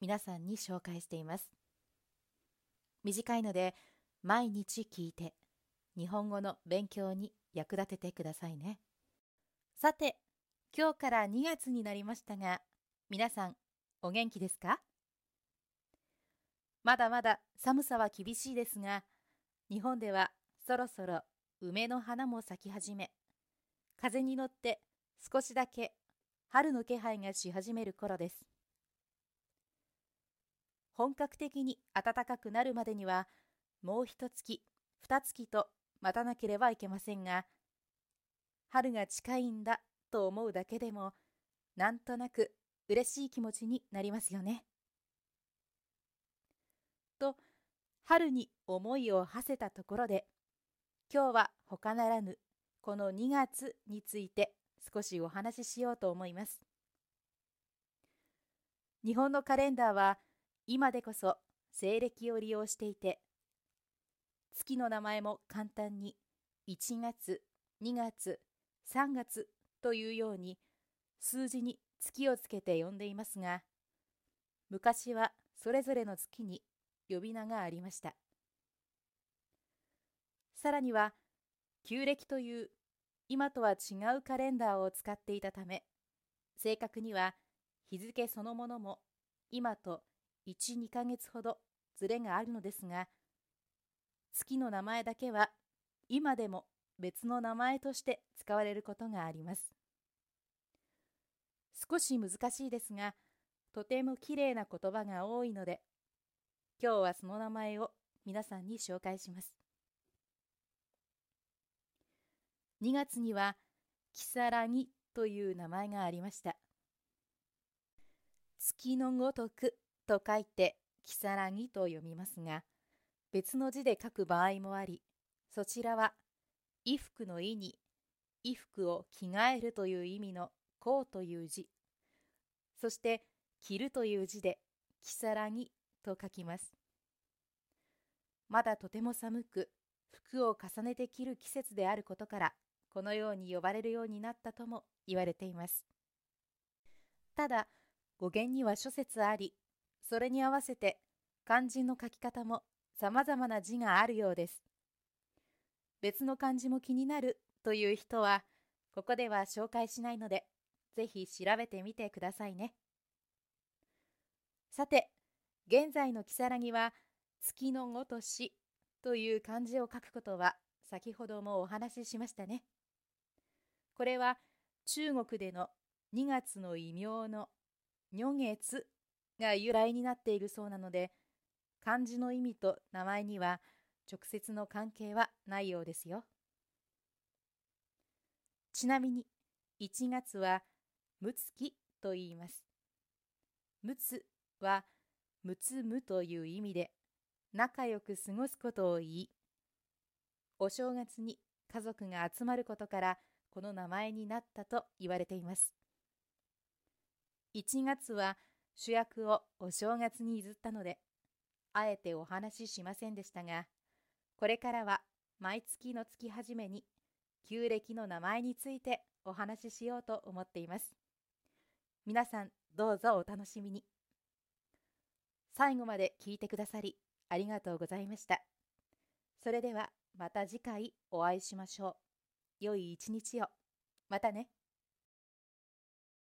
皆さんに紹介しています。短いので毎日聞いて日本語の勉強に役立ててくださいね。さて、今日から2月になりましたが、皆さんお元気ですか？まだまだ寒さは厳しいですが、日本ではそろそろ梅の花も咲き始め、風に乗って少しだけ春の気配がし始める頃です。本格的に暖かくなるまでには、もう一月、二月と待たなければいけませんが、春が近いんだと思うだけでも、なんとなく嬉しい気持ちになりますよね。と、春に思いを馳せたところで、今日は他ならぬこの2月について少しお話ししようと思います。日本のカレンダーは今でこそ西暦を利用していて、月の名前も簡単に1月、2月、3月というように数字に月をつけて呼んでいますが、昔はそれぞれの月に呼び名がありました。さらには、旧暦という今とは違うカレンダーを使っていたため、正確には日付そのものも今と1、2ヶ月ほどずれがあるのですが、月の名前だけは今でも別の名前として使われることがあります。少し難しいですが、とてもきれいな言葉が多いので、今日はその名前を皆さんに紹介します。2月には、キサラギという名前がありました。月のごとくと書いて、きさらぎと読みますが、別の字で書く場合もあり、そちらは、衣服の意に、衣服を着替えるという意味のこうという字、そして着るという字で、きさらぎと書きます。まだとても寒く、服を重ねて着る季節であることから、このように呼ばれるようになったとも言われています。ただ、語源には諸説あり、それに合わせて漢字の書き方も様々な字があるようです。別の漢字も気になるという人は、ここでは紹介しないので、ぜひ調べてみてくださいね。さて、現在の如月は、月のごとしという漢字を書くことは、先ほどもお話ししましたね。これは中国での2月の異名の如月が由来になっているそうなので、漢字の意味と名前には直接の関係はないようですよ。ちなみに、1月は、むつきと言います。むつは、むつむという意味で、仲良く過ごすことを言い、お正月に家族が集まることから、この名前になったと言われています。1月は主役をお正月に譲ったので、あえてお話ししませんでしたが、これからは毎月の月始めに旧暦の名前についてお話ししようと思っています。皆さんどうぞお楽しみに。最後まで聞いてくださりありがとうございました。それではまた次回お会いしましょう。良い一日を。またね。